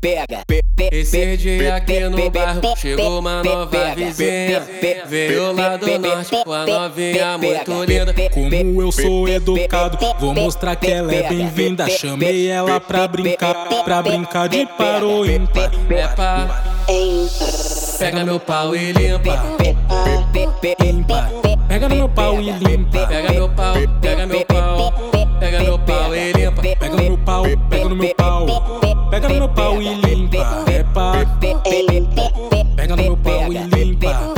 Pega. Esse dia aqui no bairro chegou uma nova vizinha. Veio lá do norte com a novinha muito linda. Como eu sou educado, vou mostrar que ela é bem-vinda. Chamei ela pra brincar, pra brincar de paro ímpar. É pá, pega meu pau e limpa. Ímpar. Pega meu pau e limpa. Pega meu pau. Pega no meu pau e limpa. É pá. Pega no meu pau e limpa.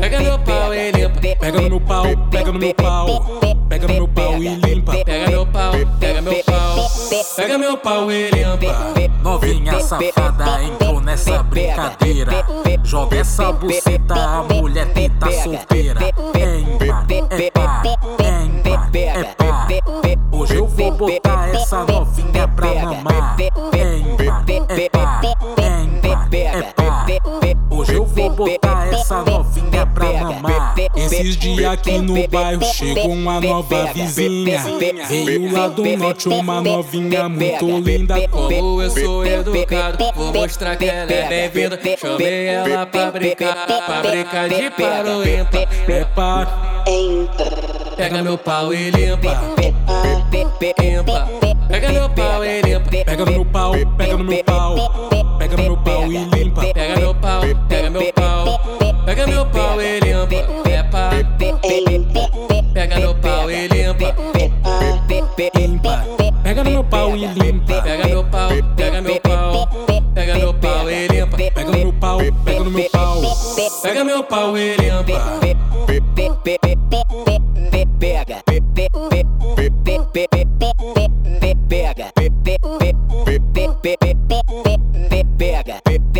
Pega meu pau e limpa. Pega no meu pau, pega no meu pau. Pega no meu pau e limpa. Pega meu pau, pega meu pau. Pega meu pau e limpa. Novinha safada, entrou nessa brincadeira. Joga essa buceta, a mulher tenta solteira. É ímpar, é pá, botar essa novinha pra mamar. Hoje eu vou botar essa novinha pra mamar. Esses dias aqui no bairro chegou uma nova vizinha. Veio lá do norte uma novinha muito linda. Como eu sou educado, vou mostrar que ela é bem-vinda. Chamei ela pra brincar, pra brincar de paro ímpar. É pá, Pega meu pau e. Limpa. Pau, pega no meu pau. Pega no meu pau e limpa. Pega meu pau, pega meu pau. Pega meu pau e limpa. É pá, pega meu pau e limpa. Ímpar. Pega no meu pau e limpa. Pega meu pau, pega meu pau. Pega meu pau e limpa. Pega no meu pau, pega no meu pau. Pega meu pau e limpa. Pega.